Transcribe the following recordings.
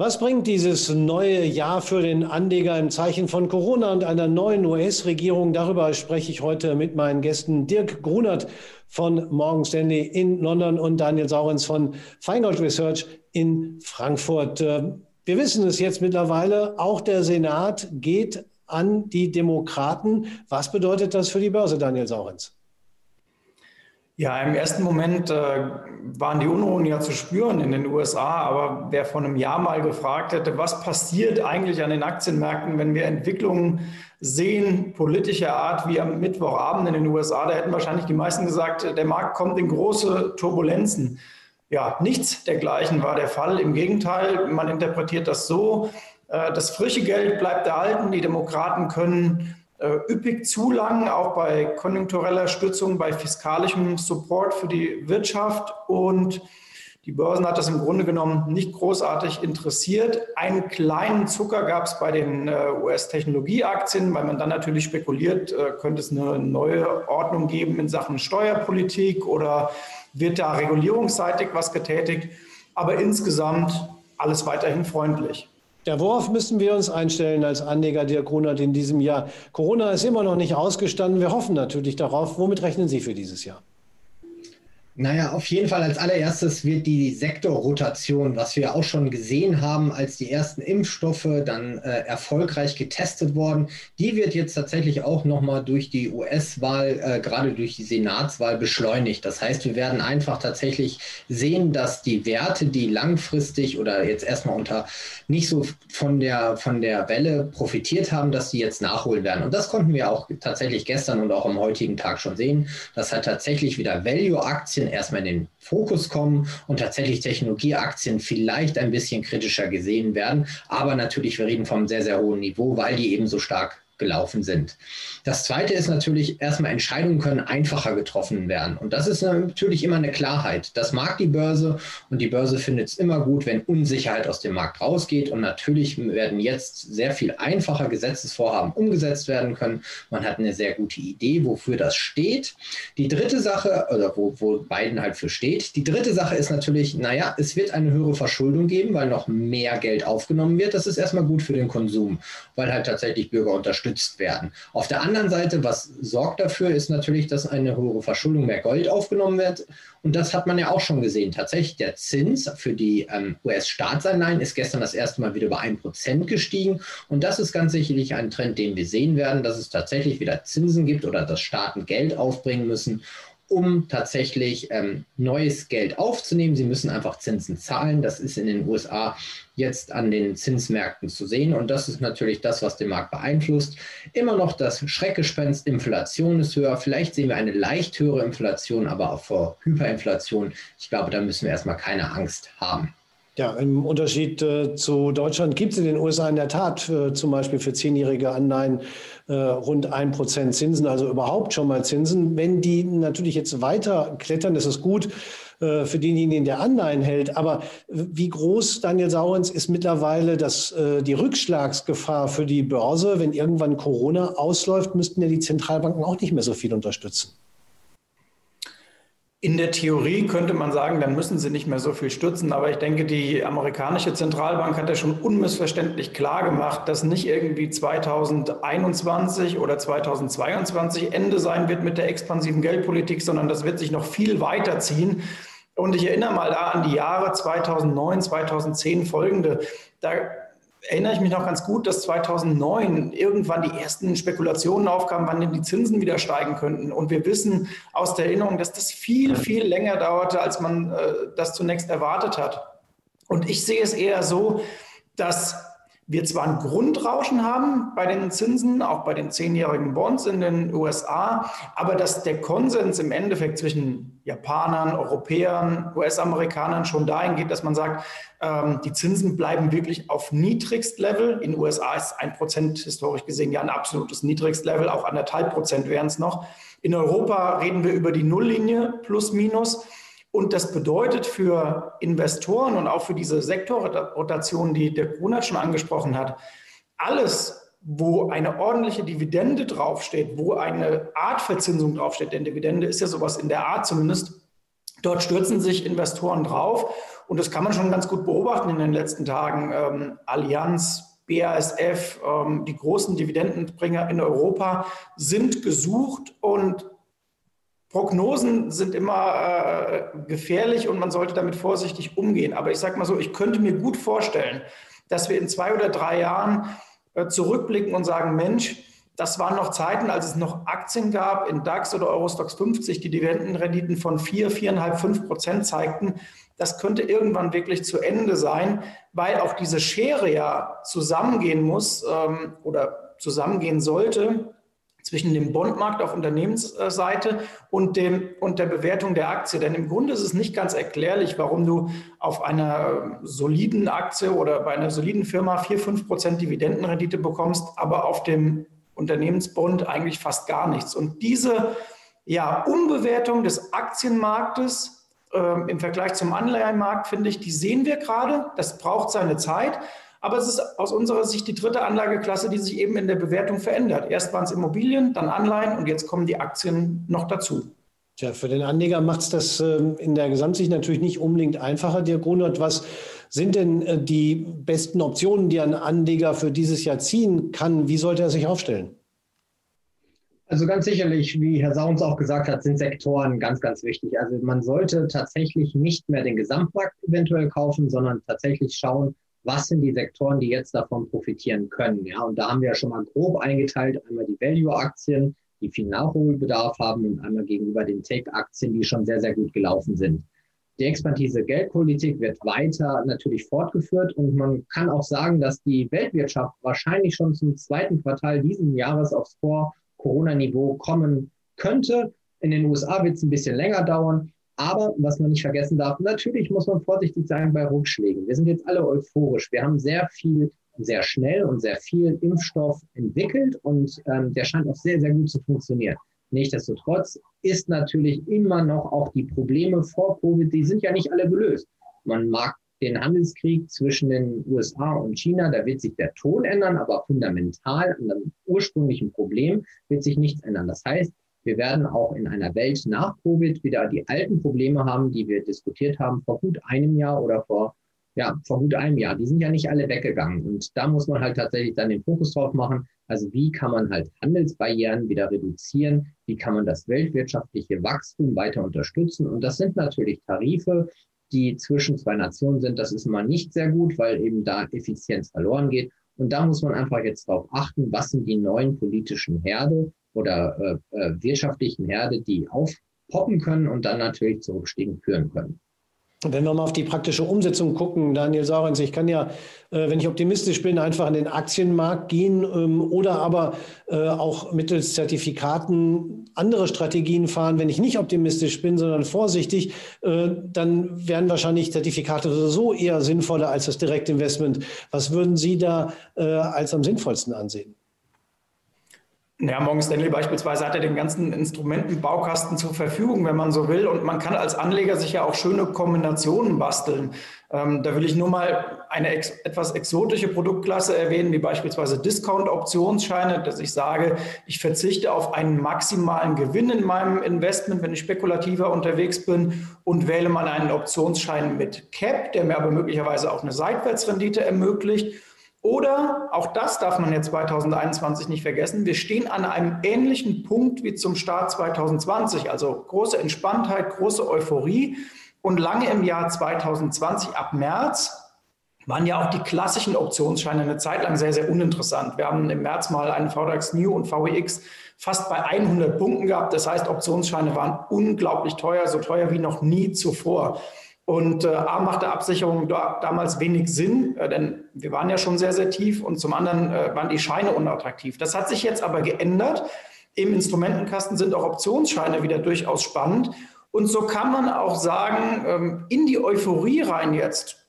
Was bringt dieses neue Jahr für den Anleger im Zeichen von Corona und einer neuen US-Regierung? Darüber spreche ich heute mit meinen Gästen Dirk Grunert von Morgan Stanley in London und Daniel Saurens von Feingold Research in Frankfurt. Äh, wir wissen es jetzt mittlerweile, auch der Senat geht an die Demokraten. Was bedeutet das für die Börse, Daniel Saurens? Ja, im ersten Moment äh, waren die Unruhen ja zu spüren in den USA, aber wer vor einem Jahr mal gefragt hätte, was passiert eigentlich an den Aktienmärkten, wenn wir Entwicklungen sehen, politischer Art wie am Mittwochabend in den USA, da hätten wahrscheinlich die meisten gesagt, der Markt kommt in große Turbulenzen. Ja, nichts dergleichen war der Fall. Im Gegenteil, man interpretiert das so, äh, das frische Geld bleibt erhalten, die Demokraten können äh, üppig zulangen, auch bei konjunktureller Stützung, bei fiskalischem Support für die Wirtschaft. Und die Börsen hat das im Grunde genommen nicht großartig interessiert. Einen kleinen Zucker gab es bei den äh, US-Technologieaktien, weil man dann natürlich spekuliert, äh, könnte es eine neue Ordnung geben in Sachen Steuerpolitik oder wird da regulierungsseitig was getätigt. Aber insgesamt alles weiterhin freundlich. Der Worauf müssen wir uns einstellen als Anleger der Grunert in diesem Jahr? Corona ist immer noch nicht ausgestanden. Wir hoffen natürlich darauf. Womit rechnen Sie für dieses Jahr? Naja, auf jeden Fall als allererstes wird die Sektorrotation, was wir auch schon gesehen haben, als die ersten Impfstoffe dann äh, erfolgreich getestet worden, die wird jetzt tatsächlich auch nochmal durch die US-Wahl, äh, gerade durch die Senatswahl beschleunigt. Das heißt, wir werden einfach tatsächlich sehen, dass die Werte, die langfristig oder jetzt erstmal unter nicht so von der, von der Welle profitiert haben, dass die jetzt nachholen werden. Und das konnten wir auch tatsächlich gestern und auch am heutigen Tag schon sehen. Das hat tatsächlich wieder Value-Aktien erstmal in den Fokus kommen und tatsächlich Technologieaktien vielleicht ein bisschen kritischer gesehen werden. Aber natürlich, wir reden vom sehr, sehr hohen Niveau, weil die eben so stark gelaufen sind. Das zweite ist natürlich, erstmal Entscheidungen können einfacher getroffen werden. Und das ist natürlich immer eine Klarheit. Das mag die Börse und die Börse findet es immer gut, wenn Unsicherheit aus dem Markt rausgeht. Und natürlich werden jetzt sehr viel einfacher Gesetzesvorhaben umgesetzt werden können. Man hat eine sehr gute Idee, wofür das steht. Die dritte Sache, oder wo, wo Biden halt für steht, die dritte Sache ist natürlich, naja, es wird eine höhere Verschuldung geben, weil noch mehr Geld aufgenommen wird. Das ist erstmal gut für den Konsum, weil halt tatsächlich Bürger unterstützen unterstützt werden. Auf der anderen Seite, was sorgt dafür, ist natürlich, dass eine höhere Verschuldung mehr Gold aufgenommen wird. Und das hat man ja auch schon gesehen. Tatsächlich, der Zins für die ähm, US-Staatsanleihen ist gestern das erste Mal wieder über ein Prozent gestiegen. Und das ist ganz sicherlich ein Trend, den wir sehen werden, dass es tatsächlich wieder Zinsen gibt oder dass Staaten Geld aufbringen müssen um tatsächlich ähm, neues Geld aufzunehmen. Sie müssen einfach Zinsen zahlen. Das ist in den USA jetzt an den Zinsmärkten zu sehen. Und das ist natürlich das, was den Markt beeinflusst. Immer noch das Schreckgespenst, Inflation ist höher. Vielleicht sehen wir eine leicht höhere Inflation, aber auch vor Hyperinflation. Ich glaube, da müssen wir erstmal keine Angst haben. Ja, im Unterschied äh, zu Deutschland gibt es in den USA in der Tat äh, zum Beispiel für zehnjährige Anleihen äh, rund ein Prozent Zinsen, also überhaupt schon mal Zinsen. Wenn die natürlich jetzt weiter klettern, ist es gut äh, für denjenigen, der Anleihen hält. Aber wie groß, Daniel Saurens, ist mittlerweile das, äh, die Rückschlagsgefahr für die Börse? Wenn irgendwann Corona ausläuft, müssten ja die Zentralbanken auch nicht mehr so viel unterstützen. In der Theorie könnte man sagen, dann müssen sie nicht mehr so viel stützen. Aber ich denke, die amerikanische Zentralbank hat ja schon unmissverständlich klar gemacht, dass nicht irgendwie 2021 oder 2022 Ende sein wird mit der expansiven Geldpolitik, sondern das wird sich noch viel weiter ziehen. Und ich erinnere mal da an die Jahre 2009, 2010 folgende. Da erinnere ich mich noch ganz gut, dass 2009 irgendwann die ersten Spekulationen aufkamen, wann denn die Zinsen wieder steigen könnten. Und wir wissen aus der Erinnerung, dass das viel, viel länger dauerte, als man äh, das zunächst erwartet hat. Und ich sehe es eher so, dass wir zwar ein Grundrauschen haben bei den Zinsen, auch bei den zehnjährigen Bonds in den USA, aber dass der Konsens im Endeffekt zwischen Japanern, Europäern, US-Amerikanern schon dahin geht, dass man sagt, ähm, die Zinsen bleiben wirklich auf Niedrigstlevel. In den USA ist ein Prozent historisch gesehen ja ein absolutes Niedrigstlevel, auch anderthalb Prozent wären es noch. In Europa reden wir über die Nulllinie plus minus. Und das bedeutet für Investoren und auch für diese Sektorrotation, die der Grunert schon angesprochen hat, alles, wo eine ordentliche Dividende draufsteht, wo eine Art Verzinsung draufsteht, denn Dividende ist ja sowas in der Art zumindest, dort stürzen sich Investoren drauf Und das kann man schon ganz gut beobachten in den letzten Tagen. Ähm, Allianz, BASF, ähm, die großen Dividendenbringer in Europa sind gesucht und Prognosen sind immer äh, gefährlich und man sollte damit vorsichtig umgehen. Aber ich sage mal so, ich könnte mir gut vorstellen, dass wir in zwei oder drei Jahren äh, zurückblicken und sagen, Mensch, das waren noch Zeiten, als es noch Aktien gab in DAX oder Eurostox 50, die Dividendenrenditen von 4, 4,5, 5 Prozent zeigten. Das könnte irgendwann wirklich zu Ende sein, weil auch diese Schere ja zusammengehen muss ähm, oder zusammengehen sollte zwischen dem Bondmarkt auf Unternehmensseite und, dem, und der Bewertung der Aktie. Denn im Grunde ist es nicht ganz erklärlich, warum du auf einer soliden Aktie oder bei einer soliden Firma 4, 5 Prozent Dividendenrendite bekommst, aber auf dem Unternehmensbond eigentlich fast gar nichts. Und diese ja, Umbewertung des Aktienmarktes äh, im Vergleich zum Anleihenmarkt, finde ich, die sehen wir gerade. Das braucht seine Zeit. Aber es ist aus unserer Sicht die dritte Anlageklasse, die sich eben in der Bewertung verändert. Erst waren es Immobilien, dann Anleihen und jetzt kommen die Aktien noch dazu. Tja, für den Anleger macht es das ähm, in der Gesamtsicht natürlich nicht unbedingt einfacher. Dirk Grunert, was sind denn äh, die besten Optionen, die ein Anleger für dieses Jahr ziehen kann? Wie sollte er sich aufstellen? Also ganz sicherlich, wie Herr Sauns auch gesagt hat, sind Sektoren ganz, ganz wichtig. Also man sollte tatsächlich nicht mehr den Gesamtmarkt eventuell kaufen, sondern tatsächlich schauen, was sind die Sektoren, die jetzt davon profitieren können. Ja, und da haben wir ja schon mal grob eingeteilt, einmal die Value-Aktien, die viel Nachholbedarf haben und einmal gegenüber den Tech-Aktien, die schon sehr, sehr gut gelaufen sind. Die expansive Geldpolitik wird weiter natürlich fortgeführt und man kann auch sagen, dass die Weltwirtschaft wahrscheinlich schon zum zweiten Quartal diesen Jahres aufs Vor-Corona-Niveau kommen könnte. In den USA wird es ein bisschen länger dauern, aber was man nicht vergessen darf, natürlich muss man vorsichtig sein bei Rückschlägen. Wir sind jetzt alle euphorisch. Wir haben sehr viel, sehr schnell und sehr viel Impfstoff entwickelt und ähm, der scheint auch sehr, sehr gut zu funktionieren. Nichtsdestotrotz ist natürlich immer noch auch die Probleme vor Covid, die sind ja nicht alle gelöst. Man mag den Handelskrieg zwischen den USA und China, da wird sich der Ton ändern, aber fundamental an dem ursprünglichen Problem wird sich nichts ändern. Das heißt, wir werden auch in einer Welt nach Covid wieder die alten Probleme haben, die wir diskutiert haben vor gut einem Jahr oder vor, ja, vor gut einem Jahr. Die sind ja nicht alle weggegangen. Und da muss man halt tatsächlich dann den Fokus drauf machen. Also wie kann man halt Handelsbarrieren wieder reduzieren? Wie kann man das weltwirtschaftliche Wachstum weiter unterstützen? Und das sind natürlich Tarife, die zwischen zwei Nationen sind. Das ist immer nicht sehr gut, weil eben da Effizienz verloren geht. Und da muss man einfach jetzt darauf achten, was sind die neuen politischen Herde, oder äh, äh, wirtschaftlichen Herde, die aufpoppen können und dann natürlich zu Rückstiegen führen können. Wenn wir mal auf die praktische Umsetzung gucken, Daniel Saurens, ich kann ja, äh, wenn ich optimistisch bin, einfach an den Aktienmarkt gehen ähm, oder aber äh, auch mittels Zertifikaten andere Strategien fahren. Wenn ich nicht optimistisch bin, sondern vorsichtig, dann wären wahrscheinlich Zertifikate so eher sinnvoller als das Direktinvestment. Was würden Sie da als am sinnvollsten ansehen? Ja, Morgan Stanley beispielsweise hat ja den ganzen Instrumentenbaukasten zur Verfügung, wenn man so will. Und man kann als Anleger sich ja auch schöne Kombinationen basteln. Ähm, da will ich nur mal eine ex etwas exotische Produktklasse erwähnen, wie beispielsweise Discount-Optionsscheine, dass ich sage, ich verzichte auf einen maximalen Gewinn in meinem Investment, wenn ich spekulativer unterwegs bin und wähle mal einen Optionsschein mit Cap, der mir aber möglicherweise auch eine Seitwärtsrendite ermöglicht. Oder, auch das darf man jetzt 2021 nicht vergessen, wir stehen an einem ähnlichen Punkt wie zum Start 2020, also große Entspanntheit, große Euphorie. Und lange im Jahr 2020, ab März, waren ja auch die klassischen Optionsscheine eine Zeit lang sehr, sehr uninteressant. Wir haben im März mal einen VDAX New und VEX fast bei 100 Punkten gehabt. Das heißt, Optionsscheine waren unglaublich teuer, so teuer wie noch nie zuvor. Und äh, A machte Absicherung da, damals wenig Sinn, äh, denn wir waren ja schon sehr, sehr tief und zum anderen äh, waren die Scheine unattraktiv. Das hat sich jetzt aber geändert. Im Instrumentenkasten sind auch Optionsscheine wieder durchaus spannend. Und so kann man auch sagen, ähm, in die Euphorie rein jetzt,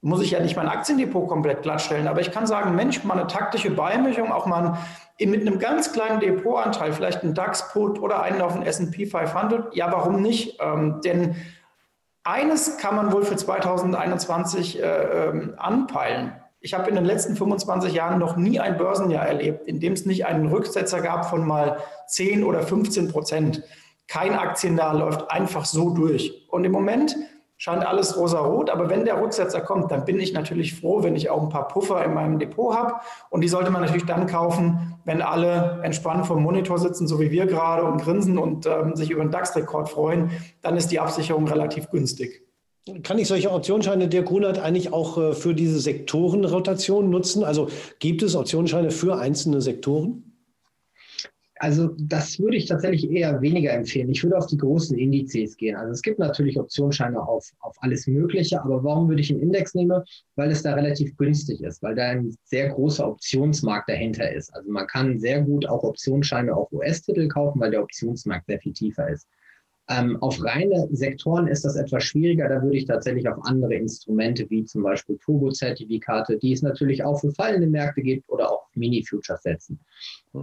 muss ich ja nicht mein Aktiendepot komplett glattstellen, aber ich kann sagen, Mensch, mal eine taktische Beimischung, auch mal mit einem ganz kleinen Depotanteil, vielleicht ein DAX-Put oder einen auf den S&P 500, ja, warum nicht? Ähm, denn eines kann man wohl für 2021 äh, ähm, anpeilen. Ich habe in den letzten 25 Jahren noch nie ein Börsenjahr erlebt, in dem es nicht einen Rücksetzer gab von mal 10 oder 15 Prozent. Kein Aktienjahr läuft einfach so durch. Und im Moment scheint alles rosa-rot. Aber wenn der Rücksetzer kommt, dann bin ich natürlich froh, wenn ich auch ein paar Puffer in meinem Depot habe. Und die sollte man natürlich dann kaufen, wenn alle entspannt vom Monitor sitzen, so wie wir gerade, und grinsen und ähm, sich über den DAX-Rekord freuen. Dann ist die Absicherung relativ günstig. Kann ich solche Optionsscheine der Grunert eigentlich auch äh, für diese Sektorenrotation nutzen? Also gibt es Optionsscheine für einzelne Sektoren? Also das würde ich tatsächlich eher weniger empfehlen. Ich würde auf die großen Indizes gehen. Also es gibt natürlich Optionsscheine auf, auf alles Mögliche, aber warum würde ich einen Index nehmen? Weil es da relativ günstig ist, weil da ein sehr großer Optionsmarkt dahinter ist. Also man kann sehr gut auch Optionsscheine auf US-Titel kaufen, weil der Optionsmarkt sehr viel tiefer ist. Ähm, auf reine Sektoren ist das etwas schwieriger. Da würde ich tatsächlich auf andere Instrumente wie zum Beispiel Turbo-Zertifikate, die es natürlich auch für fallende Märkte gibt, oder auch Mini-Futures setzen.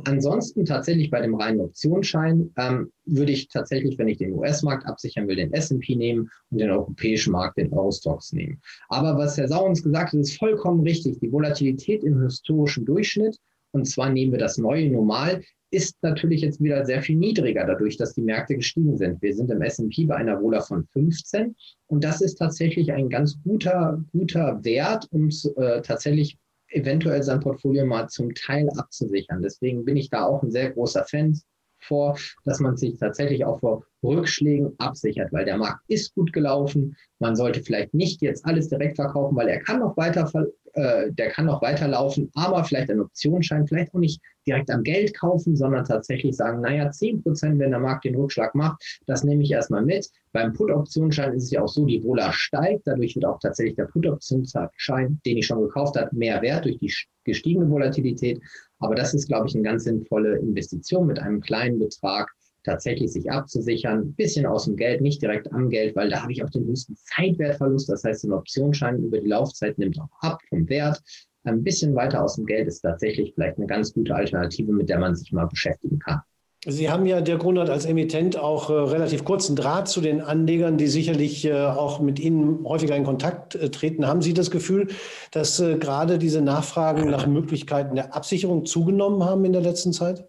Ansonsten tatsächlich bei dem reinen Optionsschein ähm, würde ich tatsächlich, wenn ich den US-Markt absichern will, den S&P nehmen und den europäischen Markt, den Eurostox nehmen. Aber was Herr Sauens gesagt hat, ist vollkommen richtig. Die Volatilität im historischen Durchschnitt und zwar nehmen wir das neue Normal, ist natürlich jetzt wieder sehr viel niedriger, dadurch, dass die Märkte gestiegen sind. Wir sind im S&P bei einer Wohler von 15 und das ist tatsächlich ein ganz guter, guter Wert, um äh, tatsächlich eventuell sein Portfolio mal zum Teil abzusichern. Deswegen bin ich da auch ein sehr großer Fan vor, dass man sich tatsächlich auch vor Rückschlägen absichert, weil der Markt ist gut gelaufen. Man sollte vielleicht nicht jetzt alles direkt verkaufen, weil er kann noch weiter, äh, der kann noch weiterlaufen, aber vielleicht ein Optionsschein, vielleicht auch nicht direkt am Geld kaufen, sondern tatsächlich sagen, naja, 10 Prozent, wenn der Markt den Rückschlag macht, das nehme ich erstmal mit. Beim Put-Optionsschein ist es ja auch so, die Wohler steigt, dadurch wird auch tatsächlich der Put-Optionsschein, den ich schon gekauft habe, mehr wert durch die gestiegene Volatilität. Aber das ist, glaube ich, eine ganz sinnvolle Investition mit einem kleinen Betrag tatsächlich sich abzusichern, ein bisschen aus dem Geld, nicht direkt am Geld, weil da habe ich auch den höchsten Zeitwertverlust. Das heißt, ein Optionsschein über die Laufzeit nimmt auch ab vom Wert. Ein bisschen weiter aus dem Geld ist tatsächlich vielleicht eine ganz gute Alternative, mit der man sich mal beschäftigen kann. Sie haben ja der Grunert als Emittent auch äh, relativ kurzen Draht zu den Anlegern, die sicherlich äh, auch mit Ihnen häufiger in Kontakt äh, treten. Haben Sie das Gefühl, dass äh, gerade diese Nachfragen nach Möglichkeiten der Absicherung zugenommen haben in der letzten Zeit?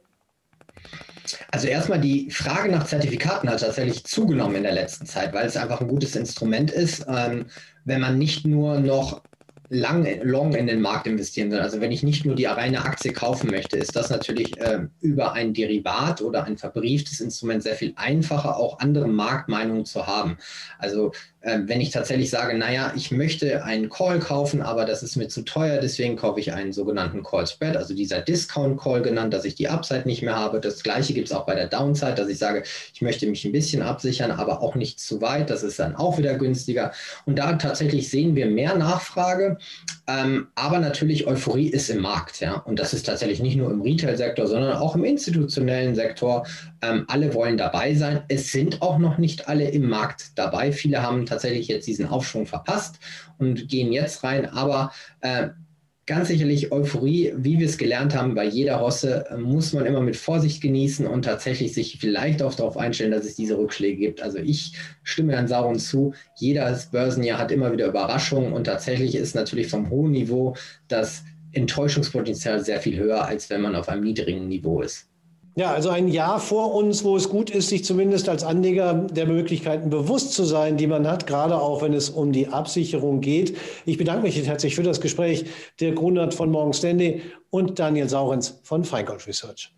Also erstmal die Frage nach Zertifikaten hat tatsächlich zugenommen in der letzten Zeit, weil es einfach ein gutes Instrument ist, ähm, wenn man nicht nur noch lang, long in den Markt investieren will. Also wenn ich nicht nur die reine Aktie kaufen möchte, ist das natürlich äh, über ein Derivat oder ein verbrieftes Instrument sehr viel einfacher, auch andere Marktmeinungen zu haben. Also äh, wenn ich tatsächlich sage, naja, ich möchte einen Call kaufen, aber das ist mir zu teuer, deswegen kaufe ich einen sogenannten Call Spread, also dieser Discount Call genannt, dass ich die Upside nicht mehr habe. Das gleiche gibt es auch bei der Downside, dass ich sage, ich möchte mich ein bisschen absichern, aber auch nicht zu weit. Das ist dann auch wieder günstiger. Und da tatsächlich sehen wir mehr Nachfrage, ähm, aber natürlich Euphorie ist im Markt. Ja? Und das ist tatsächlich nicht nur im Retail-Sektor, sondern auch im institutionellen Sektor. Ähm, alle wollen dabei sein. Es sind auch noch nicht alle im Markt dabei. Viele haben tatsächlich jetzt diesen Aufschwung verpasst und gehen jetzt rein. Aber äh, ganz sicherlich Euphorie, wie wir es gelernt haben, bei jeder Rosse äh, muss man immer mit Vorsicht genießen und tatsächlich sich vielleicht auch darauf einstellen, dass es diese Rückschläge gibt. Also ich stimme Herrn Sauron zu. Jedes Börsenjahr hat immer wieder Überraschungen und tatsächlich ist natürlich vom hohen Niveau das Enttäuschungspotenzial sehr viel höher, als wenn man auf einem niedrigen Niveau ist. Ja, also ein Jahr vor uns, wo es gut ist, sich zumindest als Anleger der Möglichkeiten bewusst zu sein, die man hat, gerade auch wenn es um die Absicherung geht. Ich bedanke mich herzlich für das Gespräch. Der Grunert von Morgan Stanley und Daniel Saurens von Feingold Research.